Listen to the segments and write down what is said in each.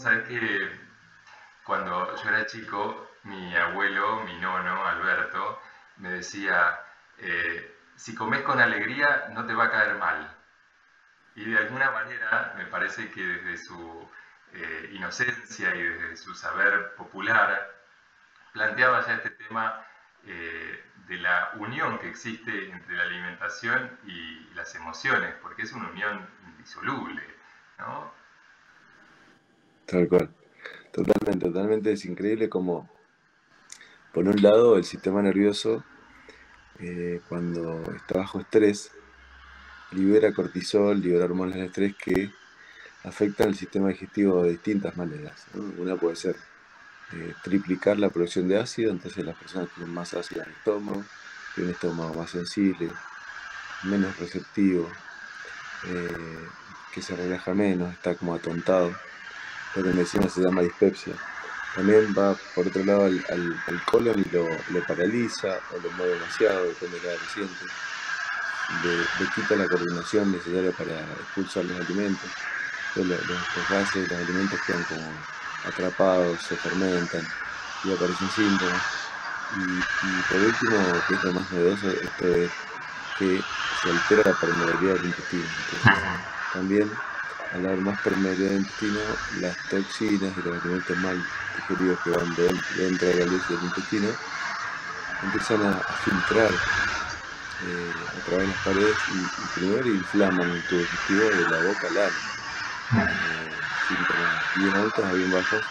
sabes que cuando yo era chico, mi abuelo, mi nono, Alberto, me decía, eh, si comes con alegría no te va a caer mal. Y de alguna manera me parece que desde su eh, inocencia y desde su saber popular planteaba ya este tema eh, de la unión que existe entre la alimentación y las emociones, porque es una unión indisoluble, ¿no? Tal cual. Totalmente, totalmente. Es increíble como, por un lado, el sistema nervioso, eh, cuando está bajo estrés, libera cortisol, libera hormonas de estrés que afectan el sistema digestivo de distintas maneras. Una puede ser eh, triplicar la producción de ácido, entonces las personas tienen más ácido en el estómago, tienen un estómago más sensible, menos receptivo, eh, que se relaja menos, está como atontado lo que medicina se llama dispepsia. También va por otro lado al, al, colon y lo, paraliza o lo mueve demasiado, depende de cada paciente. Le, quita la coordinación necesaria para expulsar los alimentos. los, los, gases, los alimentos quedan como atrapados, se fermentan y aparecen síntomas. Y, por último, que es lo más novedoso, esto es que se altera la permeabilidad del intestino. también al haber más permeabilidad del intestino, las toxinas y los alimentos mal digeridos que van dentro de la luz del intestino empiezan a, filtrar eh, a través de las paredes y, primero inflaman el tubo digestivo de la boca al ano. Eh, síntomas bien altos a bien bajos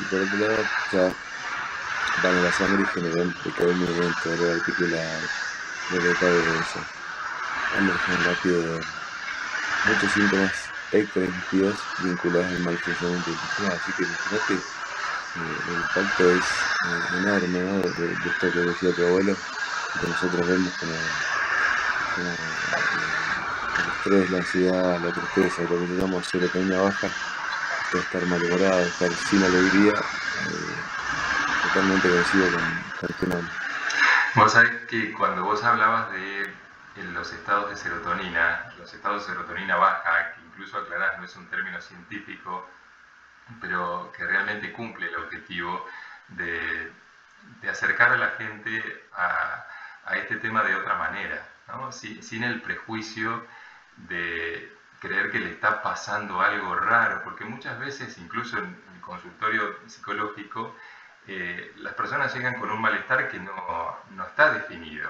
y por otro lado ya van a la sangre y generan dolor articular, dolor de cabeza, alergia rápido, muchos síntomas extraindividuos vinculados al mal funcionamiento intestinal. Así que imagínate, eh, el impacto es eh, enorme ¿no? de, esto que decía tu abuelo, que nosotros vemos como, como eh, el estrés, la ansiedad, la tristeza, lo que llamamos serotonina baja, de estar malhumorado, estar sin alegría, totalmente coincido con, con tu Vos sabés que cuando vos hablabas de los estados de serotonina, los estados de serotonina baja, incluso aclarar, no es un término científico, pero que realmente cumple el objetivo de, acercar a la gente a, este tema de otra manera, sin el prejuicio de creer que le está pasando algo raro, porque muchas veces, incluso en el consultorio psicológico, eh, las personas llegan con un malestar que no, está definido,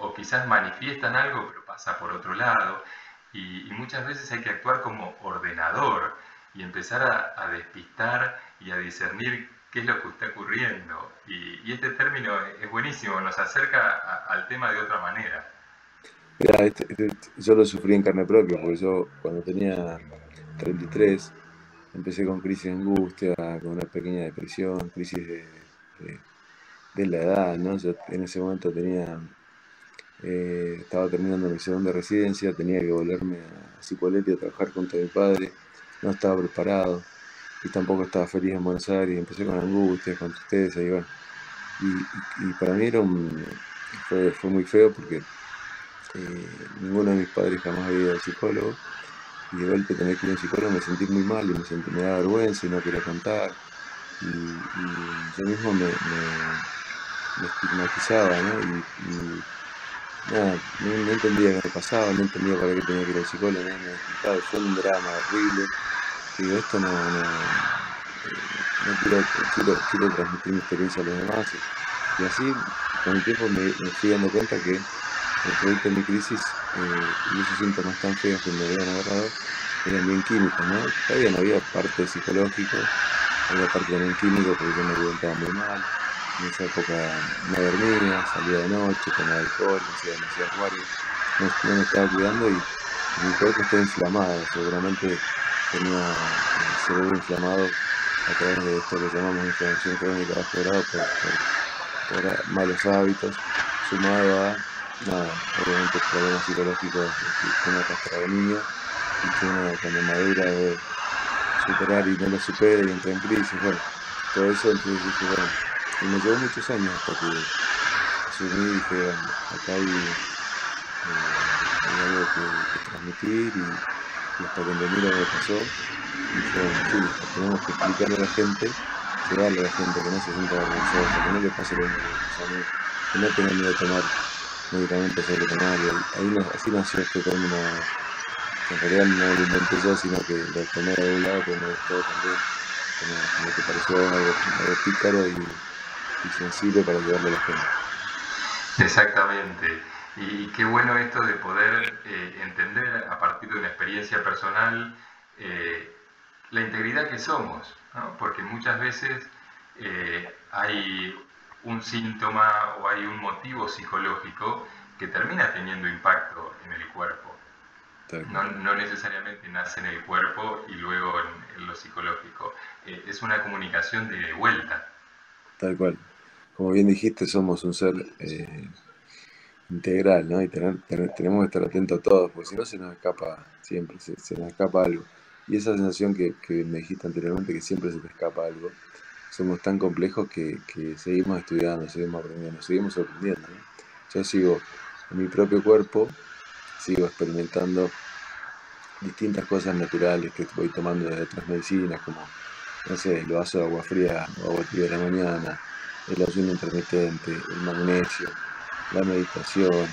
o quizás manifiestan algo pero pasa por otro lado, y, muchas veces hay que actuar como ordenador y empezar a, despistar y a discernir qué es lo que está ocurriendo. Y, este término es buenísimo, nos acerca al tema de otra manera. Este, este, yo lo sufrí en carne propia, porque yo cuando tenía 33 empecé con crisis de angustia, con una pequeña depresión, crisis de, de, la edad, ¿no? Yo en ese momento tenía eh, estaba terminando mi segunda residencia, tenía que volverme a Cipolletti a trabajar junto a mi padre, no estaba preparado y tampoco estaba feliz en Buenos Aires, empecé con angustia, con tristeza y bueno, y, para mí era un, fue, fue muy feo porque eh, ninguno de mis padres jamás había ido al psicólogo. Y de golpe tener que ir a un psicólogo me sentí muy mal y me, sentí, me daba vergüenza y no quería cantar. Y, yo mismo me, estigmatizaba ¿no? y, no, no, entendía qué me pasaba, no entendía para qué tenía que ir al psicólogo, no me fue un drama horrible. Digo, esto no, eh, no quiero, quiero, quiero, transmitir mi experiencia a los demás. Y así, con el tiempo me, fui dando cuenta que el producto de mi crisis eh, y esos síntomas tan feos que me habían agarrado eran bien químicos, ¿no? Todavía no había parte psicológico, había parte también químico porque yo me alimentaba muy mal en esa época no dormía, salía de noche, tomaba alcohol, hacía demasiadas guardias, no, me estaba cuidando y, mi cuerpo estaba inflamado, seguramente tenía el cerebro inflamado a través de esto que llamamos inflamación crónica bajo grado por, malos hábitos, sumado a obviamente problemas psicológicos que uno arrastra de niño y que uno cuando madura debe superar y no lo supera y entra en crisis, bueno, todo eso entonces dije, bueno, y me llevó muchos años hasta que asumí y dije, acá hay, eh, algo que, transmitir y, hasta que entendí lo que pasó, sí, tenemos que explicarle a la gente, llevarle a la gente que no se sienta vergonzosa, que no le pase lo mismo que no tenga miedo de tomar medicamentos. Y ahí, así nació este término, que en realidad no lo inventé yo, sino que lo tomé de un lado, pero me gustó también, como, que pareció algo, algo pícaro y, y sensible para llevarle a la gente. Exactamente. Y qué bueno esto de poder eh, entender a partir de una experiencia personal eh, la integridad que somos, ¿no? porque muchas veces eh, hay un síntoma o hay un motivo psicológico que termina teniendo impacto en el cuerpo. No, no, necesariamente nace en el cuerpo y luego en, lo psicológico. es una comunicación de vuelta. Tal cual. Como bien dijiste, somos un ser integral, ¿no? Y tenemos que estar atentos a todos, porque si no se nos escapa siempre, se, nos escapa algo. Y esa sensación que, me dijiste anteriormente, que siempre se te escapa algo, somos tan complejos que, seguimos estudiando, seguimos aprendiendo, seguimos sorprendiendo. Yo sigo en mi propio cuerpo, sigo experimentando distintas cosas naturales que voy tomando de otras medicinas, como, no sé, el vaso de agua fría o agua tibia de la mañana, el ayuno intermitente, el magnesio, la meditación,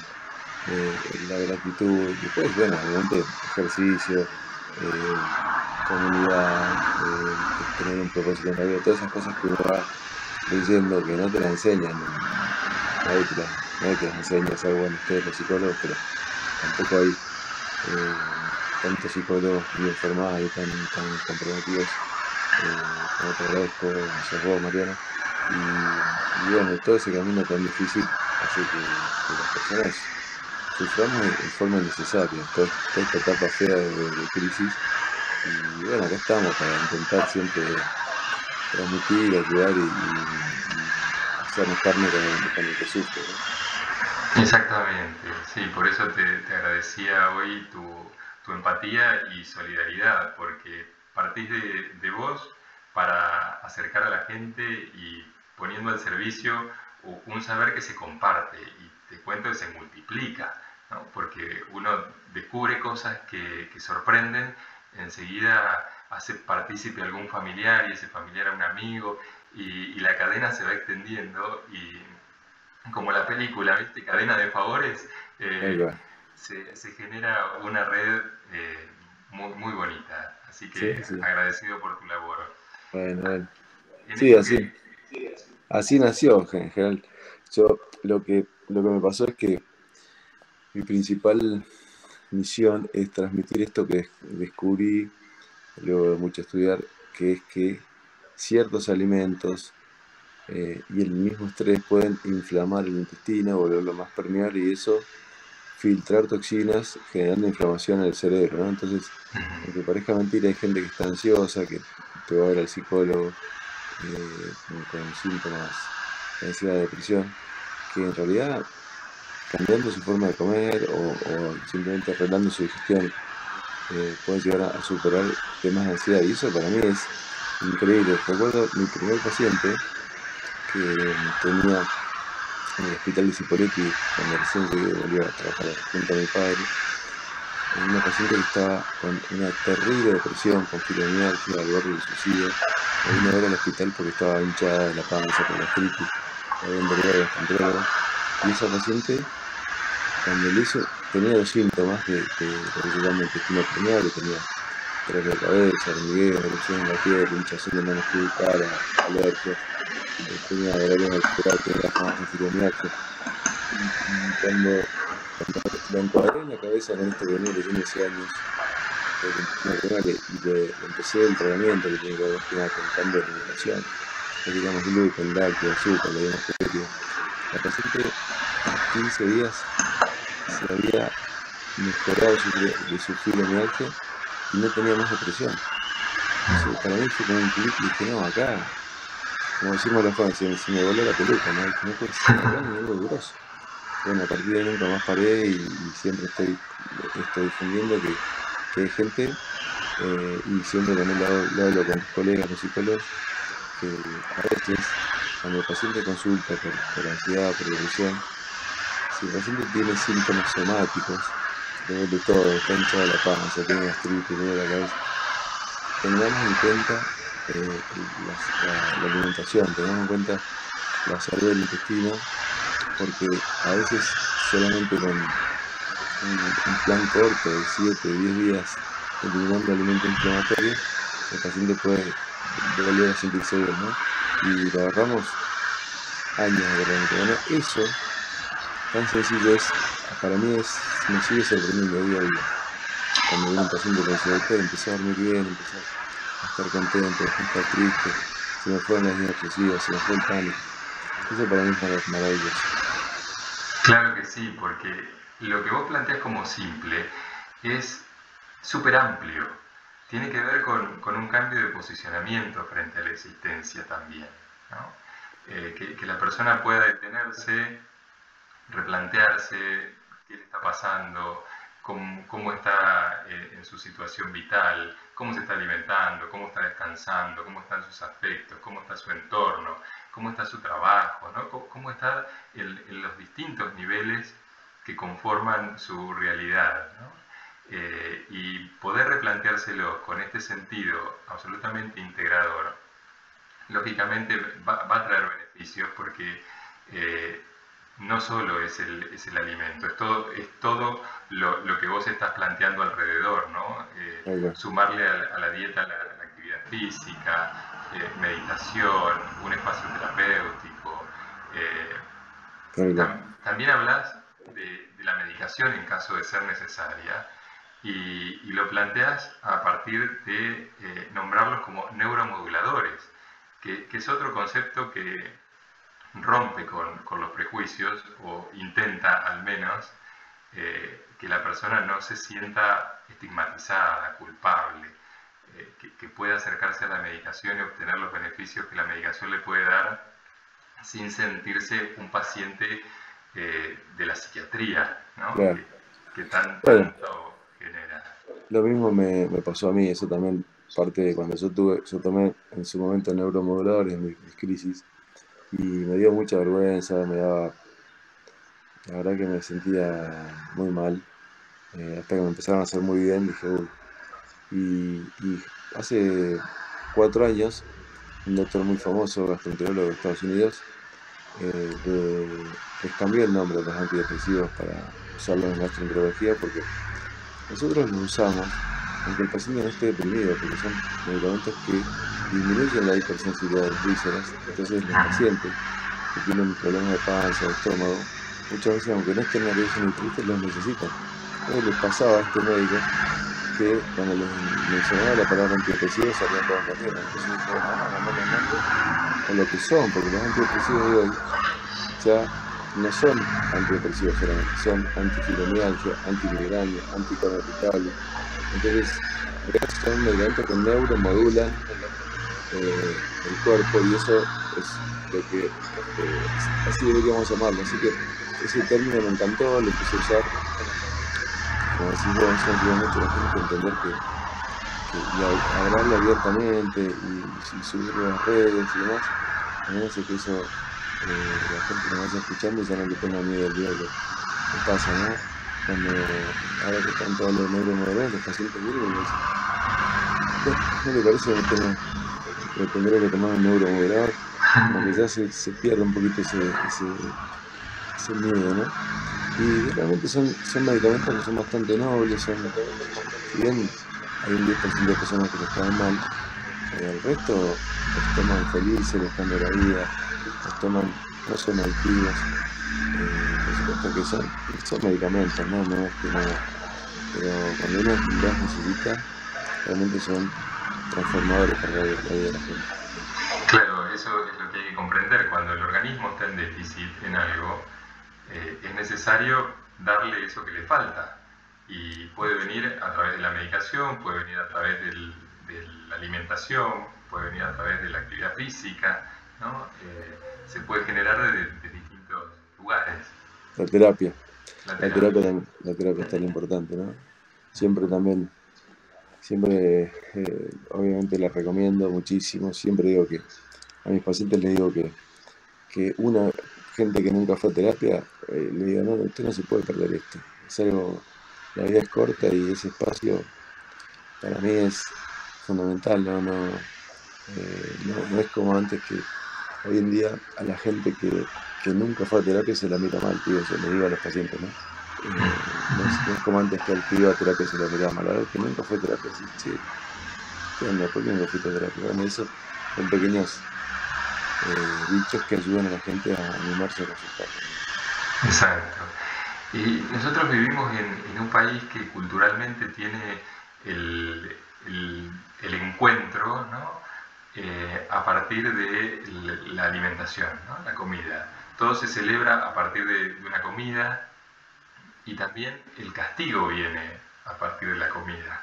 eh, la gratitud, y después, bueno, obviamente ejercicio, eh, comunidad, eh, tener un propósito en la vida, todas esas cosas que uno va diciendo que no te las enseñan, nadie te las, nadie te las enseña, es algo bueno ustedes los psicólogos, pero tampoco hay tantos psicólogos bien formados y tan, comprometidos como te agradezco, Mariana, y, bueno, todo ese camino tan difícil Así que, las personas suframos de forma necesaria toda, esta etapa fea de, crisis. Y bueno, acá estamos para intentar siempre transmitir, ayudar y, y, hacernos carne con el, que sufre. Exactamente, sí, por eso te, agradecía hoy tu, empatía y solidaridad, porque partís de, de vos para acercar a la gente y poniendo al servicio un saber que se comparte y te cuento que se multiplica, porque uno descubre cosas que, sorprenden, enseguida hace partícipe a algún familiar y ese familiar a un amigo y, la cadena se va extendiendo y como la película, ¿viste? Cadena de favores, eh, se, genera una red eh, muy, muy, bonita. Así que agradecido por tu labor. Bueno, Sí, así. Así nació en general. Yo lo que, lo que me pasó es que mi principal misión es transmitir esto que descubrí luego de mucho estudiar, que es que ciertos alimentos eh, y el mismo estrés pueden inflamar el intestino, volverlo más permeable y eso filtrar toxinas generando inflamación en el cerebro, Entonces, aunque parezca mentira, hay gente que está ansiosa, que te va a ver al psicólogo, eh, con, síntomas de ansiedad, de depresión, que en realidad cambiando su forma de comer o, simplemente arreglando su digestión eh, pueden llegar a, superar temas de ansiedad y eso para mí es increíble. Recuerdo mi primer paciente que tenía en el hospital de Cipolletti, cuando recién llegué, a trabajar junto a mi padre, una paciente que estaba con una terrible depresión, con fibromialgia, al borde del suicidio, me vino a ver al hospital porque estaba hinchada de la panza por la gastritis, había envergado los Y esa paciente, cuando le hizo, tenía los síntomas de, de que intestino permeable, tenía dolor de cabeza, hormigueo, erupción en la piel, hinchazón de manos y cara, alergias, tenía dolores al tenía famosa fibromialgia. Y cuando, cuando la encuadré en la cabeza con este venía de 15 años, le, empecé el tratamiento que tiene que ver con cambio de alimentación, le digamos gluten, lácteo, azúcar, le. La paciente a 15 días se había mejorado su, de su fibromialgia y no tenía más depresión. Para mí fue como un clic y dije, no, acá, como decimos los fans, se, me voló la peluca, no, no puede ser acá duroso. Bueno, a partir de nunca más paré y, siempre estoy, estoy difundiendo que hay gente, eh, y siempre también lo, hablo con mis colegas, los psicólogos, que a veces cuando el paciente consulta por, por ansiedad, por depresión, si el paciente tiene síntomas somáticos, de todo, está hinchado la panza, tiene gastritis, tiene la cabeza, tengamos en cuenta eh, la, alimentación, tengamos en cuenta la salud del intestino, porque a veces solamente con un, plan corto de 7, 10 días eliminando alimentos inflamatorios, el paciente puede volver a sentirse bien, ¿no? Y lo agarramos años de Bueno, eso tan sencillo es, para mí es, me sigue sorprendiendo día a día. Cuando viene un paciente con doctor, empezó a dormir bien, empezó a estar contento, a estar triste, se me fueron las ideas se me fue el pánico. Eso para mí es maravilloso. Claro que sí, porque lo que vos planteas como simple es súper amplio. Tiene que ver con, con, un cambio de posicionamiento frente a la existencia también. Eh, que, la persona pueda detenerse, replantearse qué le está pasando, cómo, cómo está eh, en su situación vital, cómo se está alimentando, cómo está descansando, cómo están sus afectos, cómo está su entorno, cómo está su trabajo, ¿no? cómo, está en, los distintos niveles que conforman su realidad. Eh, y poder replanteárselo con este sentido absolutamente integrador, lógicamente va, a traer beneficios porque eh, no solo es el, es el, alimento, es todo, es todo lo, lo, que vos estás planteando alrededor, ¿no? Eh, sumarle a, la dieta la, actividad física, eh, meditación, un espacio terapéutico. Eh, también hablas de, de, la medicación en caso de ser necesaria y, y lo planteas a partir de nombrarlos como neuromoduladores, que, que es otro concepto que rompe con, los prejuicios o intenta al menos eh, que la persona no se sienta estigmatizada, culpable, eh, que, pueda acercarse a la medicación y obtener los beneficios que la medicación le puede dar sin sentirse un paciente eh, de la psiquiatría, ¿no? que, tanto genera. Lo mismo me, pasó a mí, eso también parte de cuando yo tuve, yo tomé en su momento neuromoduladores, mis, mis crisis, y me dio mucha vergüenza, me daba, la verdad que me sentía muy mal, eh, hasta que me empezaron a hacer muy bien, dije, uy, y, hace cuatro años, un doctor muy famoso, gastroenterólogo de Estados Unidos, eh, cambió el nombre de los antidepresivos para usarlos en gastroenterología porque nosotros los usamos aunque el paciente no esté deprimido, porque son medicamentos que disminuyen la hipersensibilidad de las vísceras, entonces los pacientes que tienen problemas de panza, de estómago, muchas veces aunque no estén nerviosos ni tristes, los necesitan. Entonces les pasaba a este médico cuando les mencionaba la palabra antidepresivo salían todas corriendo. Entonces dijo, no, no, no, no, lo que son, porque los antidepresivos de hoy ya no son antidepresivos solamente, son antifibromialgia, antimigrania, anticortical, entonces, son medicamentos que neuromodulan eh, el cuerpo y eso es lo que, eh, así deberíamos llamarlo. Así que ese término me encantó, lo empecé a usar. Como decís vos, eso a la gente a entender que, y hablarlo abiertamente y, subirlo a las redes y demás, hace que eso eh, la gente me vaya escuchando y ya no le ponga miedo al día que pasa, ¿no? cuando ahora que están todos los neuromodelos, los pacientes virgos, ¿no le parece que tengo, que tendré que tomar un neuromodelador? Como que ya se, se pierde un poquito ese, ese, ese miedo, ¿no? Y realmente son, son medicamentos que son bastante nobles, son, si bien hay un 10% de personas que los toman mal, eh, el resto los toman felices, les cambia la vida, los toman, no son adictivos. Eh, por supuesto que son, son medicamentos, ¿no? No que no. Pero cuando uno los necesita, realmente son transformadores para la vida de la gente. Claro, eso es lo que hay que comprender. Cuando el organismo está en déficit en algo, eh, es necesario darle eso que le falta. Y puede venir a través de la medicación, puede venir a través del, de la alimentación, puede venir a través de la actividad física, ¿no? Eh, se puede generar de, de distintos lugares. La terapia. La terapia, la terapia, es tan importante, ¿no? Siempre también, siempre, eh, obviamente la recomiendo muchísimo. Siempre digo que a mis pacientes les digo que, que una gente que nunca fue a terapia, eh, le digo, no, usted no se puede perder esto. Es algo, la vida es corta y ese espacio para mí es fundamental, no, no, eh, no, es como antes que hoy en día a la gente que, nunca fue a terapia se la mira mal, tío, se le digo a los pacientes, ¿no? Eh, no, es, como antes que al que iba a terapia se lo miraba mal, ahora que nunca fue a terapia, sí, sí, ¿qué onda? ¿Por qué nunca fuiste a terapia? Bueno, eso son pequeños eh, dichos que ayudan a la gente a animarse a resultar. Exacto. Y nosotros vivimos en, un país que culturalmente tiene el, encuentro ¿no? Eh, a partir de la alimentación, la comida. Todo se celebra a partir de, una comida y también el castigo viene a partir de la comida.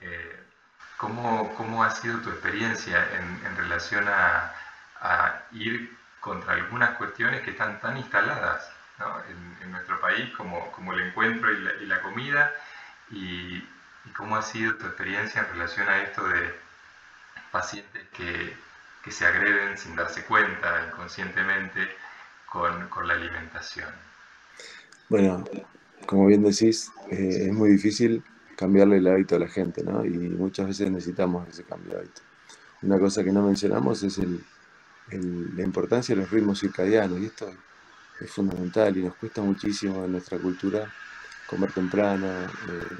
Eh, ¿cómo, ha sido tu experiencia en, relación a, ir contra algunas cuestiones que están tan instaladas en, nuestro país como, como el encuentro y la, comida? Y, cómo ha sido tu experiencia en relación a esto de pacientes que, que se agreden sin darse cuenta inconscientemente con, con la alimentación? Bueno, como bien decís, eh, es muy difícil cambiarle el hábito a la gente, ¿no? Y muchas veces necesitamos ese cambio de hábito. Una cosa que no mencionamos es el, la importancia de los ritmos circadianos, y esto es fundamental y nos cuesta muchísimo en nuestra cultura comer temprano eh,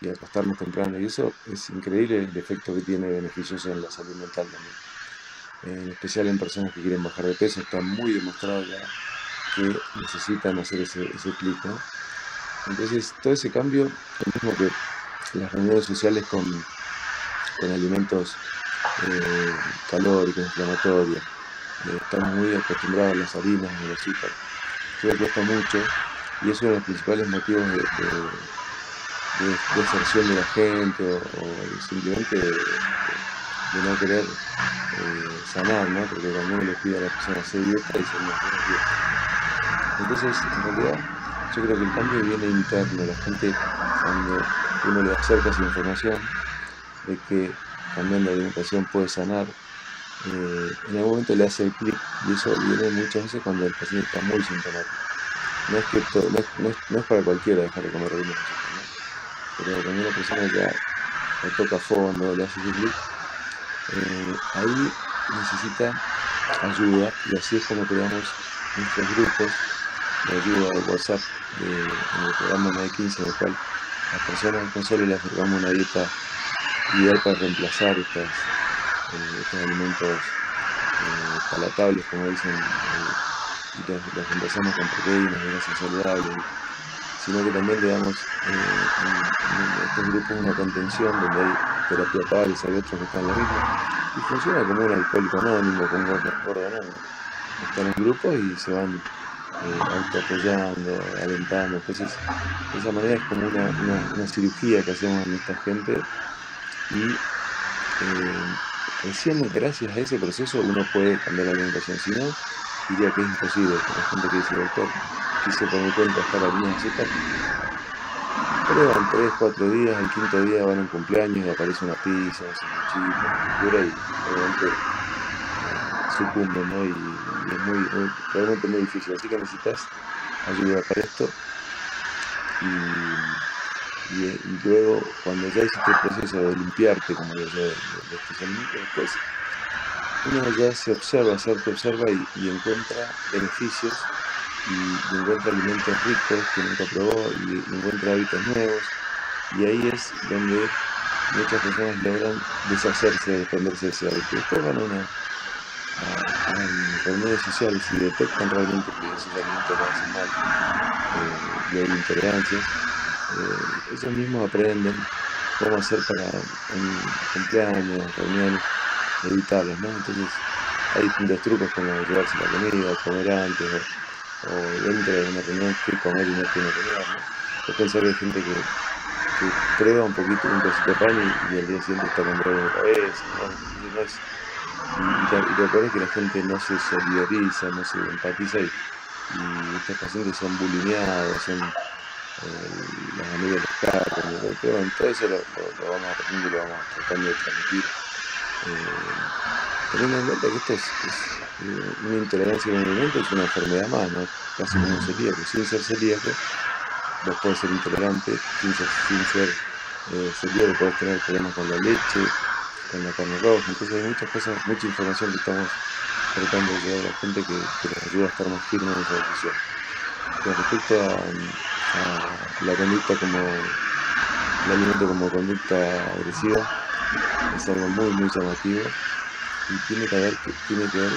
y acostarnos temprano, y eso es increíble el efecto que tiene beneficioso en la salud mental también. En especial en personas que quieren bajar de peso, está muy demostrado ya que necesitan hacer ese, ese clic. Entonces, todo ese cambio, lo mismo que las reuniones sociales con, con alimentos eh, calóricos, inflamatorios, eh, estamos muy acostumbrados a las harinas, a los azúcar. Eso cuesta mucho y es uno de los principales motivos de, de, deserción de la gente o, simplemente de, no querer eh, sanar, ¿no? Porque cuando uno le pide a la persona hacer dieta, dicen no, no dieta. Entonces, en realidad, yo creo que el cambio viene interno. La gente, cuando uno le acerca esa información de que cambiando la alimentación puede sanar, eh, en algún momento le hace el clic y eso viene muchas veces cuando el paciente está muy sintomático. No es, que no, es, no, es, para cualquiera dejar de comer alimentos, pero cuando una persona ya le toca fondo, le hace clic, eh, ahí necesita ayuda y así es como creamos nuestros grupos de ayuda de WhatsApp en el programa 915, en el cual las personas con solo les damos una dieta ideal para reemplazar estas, eh, estos alimentos eh, palatables, como dicen, eh, y los, reemplazamos con proteínas, grasas saludables, sino que también le damos en, estos grupos una contención donde hay terapia pares, hay otros que están en la misma, y funciona como un alcohólico anónimo, como un gordo anónimo. Están en grupos y se van eh, apoyando, alentando. Entonces, de esa manera es como una, cirugía que hacemos en esta gente y eh, recién gracias a ese proceso uno puede cambiar la alimentación. Si no, diría que es imposible. La gente que dice, doctor, quise mi cuenta estar al mismo Prueban 3, 4 días, el quinto día van a un cumpleaños y aparece una pizza, un sanguchito, y obviamente sucumbe, ¿no? Y, es muy, realmente muy difícil. Así que necesitas ayuda para esto. Y, luego, cuando ya hiciste el proceso de limpiarte, como yo de, especialmente, después uno ya se observa, se observa y, encuentra beneficios y, encuentra alimentos ricos que nunca probó y encuentra hábitos nuevos. Y ahí es donde muchas personas logran deshacerse, desprenderse de ese hábito. Después van a en reuniones sociales y detectan realmente que esos alimentos mal eh, intolerancias, eh, ellos mismos aprenden cómo hacer para en cumpleaños, reuniones, evitarlos, ¿no? Entonces hay distintos trucos como llevarse la comida, comer antes, o, dentro de una reunión que comer y no tiene comer, ¿no? pensar que hay gente que, que prueba un poquito un de pan y, y, el día siguiente está con dolor de cabeza, ¿no? no es, y, lo peor es que la gente no se solidariza, no se empatiza y, estos pacientes son bulimiados, son eh, las amigas de los carros, pero todo eso lo, vamos aprendiendo y lo vamos tratando de transmitir. Eh, teniendo en cuenta que esto es, eh, una intolerancia al alimento, es una enfermedad más, ¿no? casi como un celíaco. Sin ser celíaco, vos puedes ser intolerante, sin ser, sin ser eh, que puedes tener problemas con la leche, con la carne roja, entonces hay muchas cosas, mucha información que estamos tratando de llevar a la gente que, nos ayuda a estar más firmes en esa decisión. Con respecto a, la conducta como el alimento como conducta agresiva, es algo muy muy llamativo y tiene que ver, tiene que ver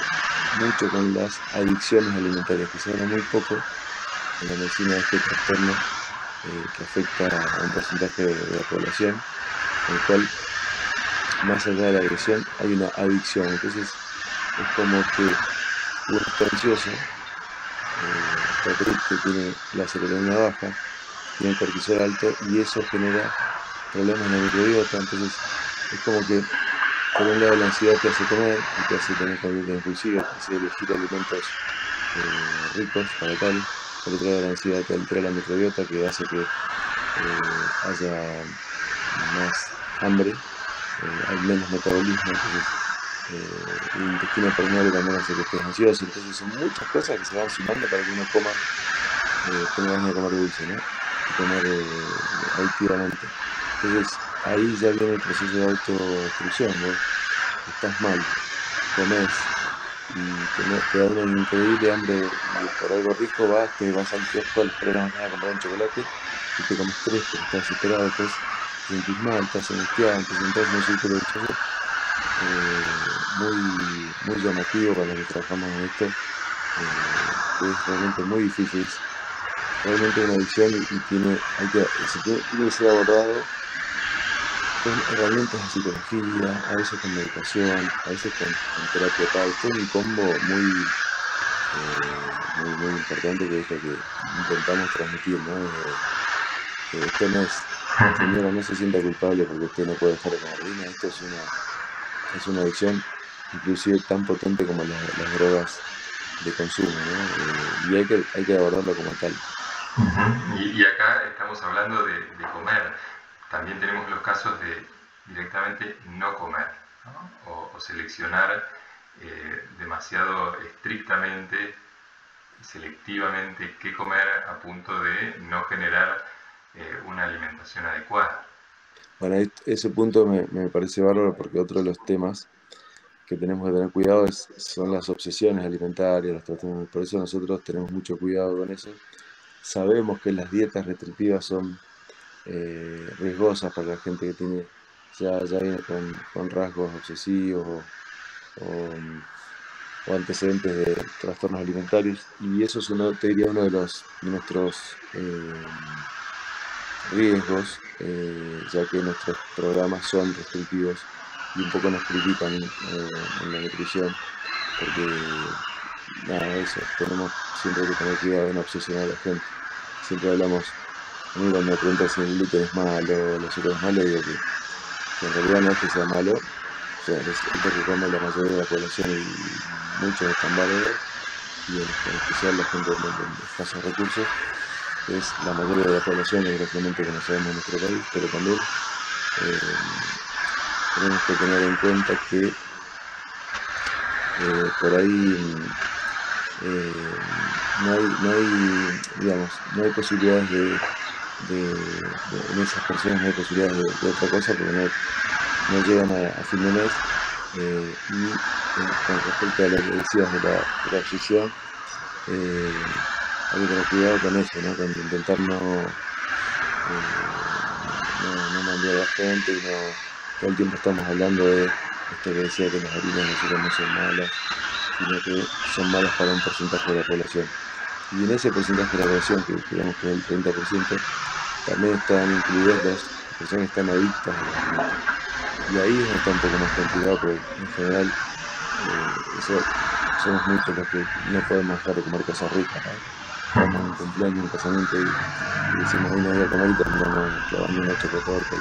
mucho con las adicciones alimentarias, que se habla muy poco en la medicina de este trastorno eh, que afecta a un porcentaje de, la población, el cual más allá de la agresión hay una adicción. Entonces es como que uno está ansioso, eh, que tiene la serotonina baja, tiene cortisol alto y eso genera problemas en la microbiota. Entonces es como que por un lado la ansiedad te hace comer y te hace tener conducta impulsiva, te hace elegir alimentos eh, ricos para tal. Por otro lado la ansiedad te altera la microbiota que hace que eh, haya más hambre, hay menos metabolismo, entonces el intestino permeable también hace que estés ansioso, entonces son muchas cosas que se van sumando para que uno coma, tenga ganas de comer dulce, ¿no? Y comer adictivamente. Entonces, ahí ya viene el proceso de autodestrucción, ¿no? Estás mal, comes y te, da una increíble hambre por algo rico vas, te vas al kiosco a las 3 de a comprar un chocolate y te comes tres porque estás desesperado, estás, te sentís mal, estás angustiado, te sentás en un círculo eh, muy, muy llamativo para los que trabajamos en esto, eh, que es realmente muy difícil, realmente una adicción y, tiene, hay que, se tiene que ser abordado con herramientas de psicología, a veces con medicación, a veces con, terapia tal, todo un combo muy, eh, muy, muy importante que es lo que intentamos transmitir, ¿no? que esto no es, señora, no se sienta culpable porque usted no puede dejar de comer esto es una, es una adicción inclusive tan potente como las, drogas de consumo. Eh, y hay que, hay que abordarlo como tal. y, acá estamos hablando de, comer también tenemos los casos de directamente no comer O, seleccionar eh, demasiado estrictamente, selectivamente qué comer a punto de no generar una alimentación adecuada. Bueno, ese punto me, parece bárbaro porque otro de los temas que tenemos que tener cuidado es, son las obsesiones alimentarias, los trastornos. Por eso nosotros tenemos mucho cuidado con eso. Sabemos que las dietas restrictivas son eh, riesgosas para la gente que tiene ya, ya viene con, rasgos obsesivos o, antecedentes de trastornos alimentarios y eso es uno, te diría uno de los nuestros eh, riesgos eh, ya que nuestros programas son restrictivos y un poco nos critican en la nutrición porque nada eso tenemos siempre que tener cuidado de no obsesionar a la gente. Siempre hablamos a mí cuando me preguntan si el gluten es malo, el azúcar es malo, digo que, en realidad no es que sea malo, o sea, es que come la mayoría de la población y muchos están bárbaros, y en, especial la gente de, escasos recursos, es la mayoría de la población, desgraciadamente que no sabemos en nuestro país, pero también eh, tenemos que tener en cuenta que eh, por ahí eh, no, hay, no hay, digamos, no hay posibilidades de en esas personas no hay posibilidades de, otra cosa porque no, llegan a, fin de mes. Y con respecto a las decías de la, de hay que tener cuidado con eso, ¿no? con intentar no, no, no mandar a la gente y todo el tiempo estamos hablando de esto que decía que las harinas no son malas, sino que son malas para un porcentaje de la población. Y en ese porcentaje de la población, que digamos que es el 30%, también están incluidas las personas que están adictas a la comida. Y ahí es un poco más complicado, porque en general eh, somos muchos los que no podemos dejar de comer cosas ricas. ¿no? A un cumpleaños, un casamiento y, decimos, hoy no voy a comer y terminamos clavando una chocotorta.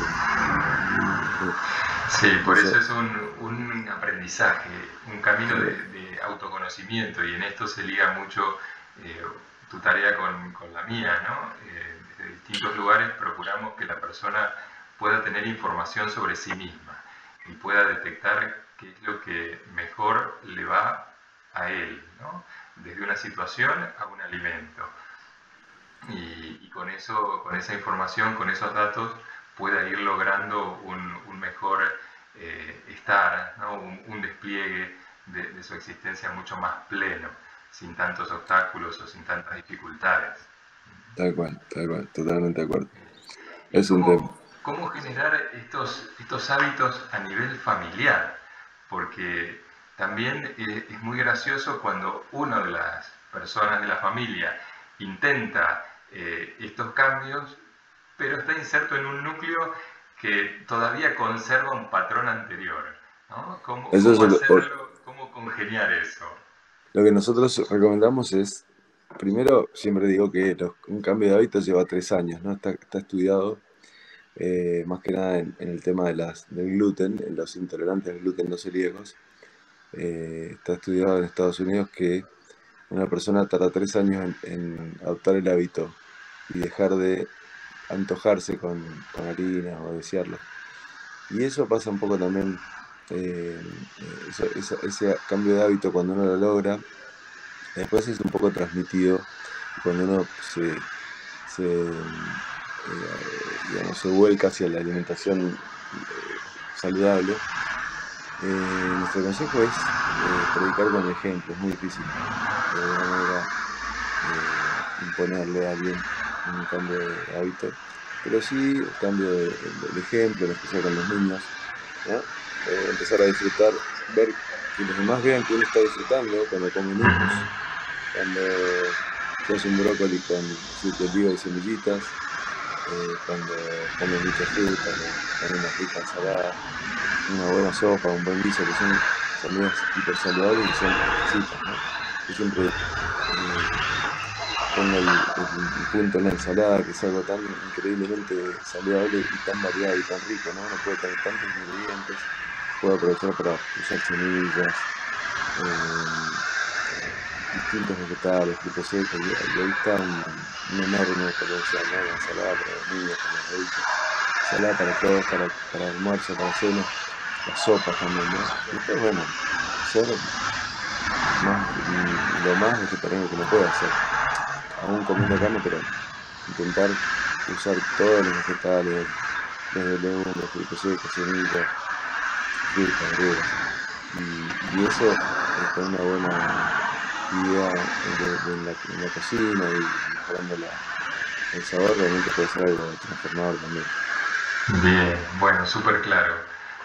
Sí, por eso es un, un aprendizaje, un camino de, de, autoconocimiento y en esto se liga mucho eh, tu tarea con, con, la mía, ¿no? Eh, desde distintos lugares procuramos que la persona pueda tener información sobre sí misma y pueda detectar qué es lo que mejor le va a él, ¿no? desde una situación a un alimento. Y, y, con, eso, con esa información, con esos datos, pueda ir logrando un, mejor eh, estar, un, despliegue de, su existencia mucho más pleno, sin tantos obstáculos o sin tantas dificultades. Tal cual, tal cual, totalmente de acuerdo. Es un tema. ¿Cómo generar estos, estos hábitos a nivel familiar? Porque también es muy gracioso cuando una de las personas de la familia intenta eh, estos cambios, pero está inserto en un núcleo que todavía conserva un patrón anterior. ¿Cómo, cómo, congeniar eso? Lo que nosotros recomendamos es, primero, siempre digo que un cambio de hábitos lleva tres años, ¿no? está, estudiado eh, más que nada en, el tema de las, del gluten, en los intolerantes al gluten no celíacos. Eh, está estudiado en Estados Unidos que una persona tarda tres años en, adoptar el hábito y dejar de antojarse con, harina o desearlo. Y eso pasa un poco también, eh, ese cambio de hábito cuando uno lo logra, después es un poco transmitido cuando uno se, se, eh, se vuelca hacia la alimentación eh, nuestro consejo es predicar con el ejemplo, es muy difícil de alguna manera eh, imponerle a alguien un cambio de hábito, pero sí el cambio de, ejemplo, en con los niños, eh, empezar a disfrutar, ver que los demás vean que uno está disfrutando cuando come niños, cuando se un brócoli con de y semillitas, eh, cuando come mucha fruta, con una rica ensalada, una buena sopa, un buen guiso, que son comidas hiper saludables y son exquisitas, ¿no? Yo siempre eh, pongo el, punto en la ensalada, que es algo tan increíblemente saludable y tan variado y tan rico, ¿no? Uno puede tener tantos ingredientes, puede aprovechar para usar semillas, distintos vegetales, frutos secos, y, ahí está un, un enorme potencial, ¿no? La ensalada para los niños, para los adultos, ensalada para todos, para, para almuerzo, para cena, las sopas también, ¿no? Y bueno, hacer lo más vegetariano que uno puede hacer. Aún comiendo carne, pero intentar usar todos los vegetales, desde legumbres, frutos secos, semillas, frutas, verduras. Y, y, eso es una buena en, la, cocina y mejorando el sabor, realmente puede ser algo transformador también. Bien, bueno, súper claro.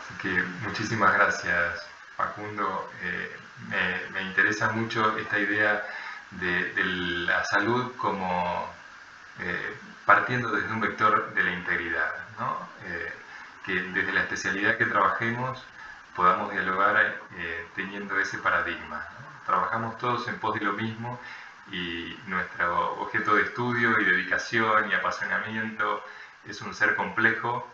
Así que muchísimas gracias, Facundo. Eh, me, interesa mucho esta idea de, la salud como eh, partiendo desde un vector de la integridad, eh, que desde la especialidad que trabajemos podamos dialogar teniendo ese paradigma. Trabajamos todos en pos de lo mismo y nuestro objeto de estudio y dedicación y apasionamiento es un ser complejo,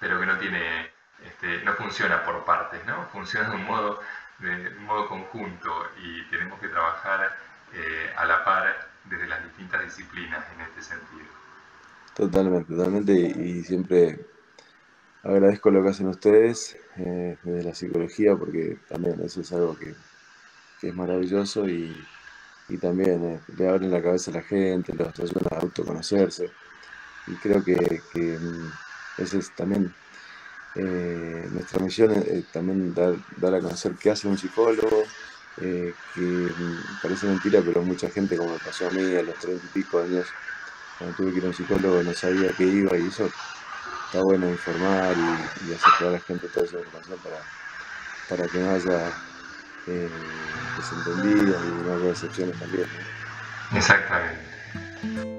pero que no tiene, este, no funciona por partes, ¿no? funciona de un modo de modo conjunto y tenemos que trabajar eh, a la par desde las distintas disciplinas en este sentido. Totalmente, totalmente y siempre agradezco lo que hacen ustedes eh, desde la psicología porque también eso es algo que, es maravilloso y, también eh, le abren la cabeza a la gente, los ayudan a autoconocerse. Y creo que, que mm, ese es también eh, nuestra misión es eh, también dar, dar, a conocer qué hace un psicólogo, que mm, parece mentira, pero mucha gente, como me pasó a mí a los treinta y pico años, cuando tuve que ir a un psicólogo, no sabía qué iba y eso está bueno informar y, hacer a la gente toda esa información para que no haya eh, desentendidos y no haya excepciones también. Exactamente.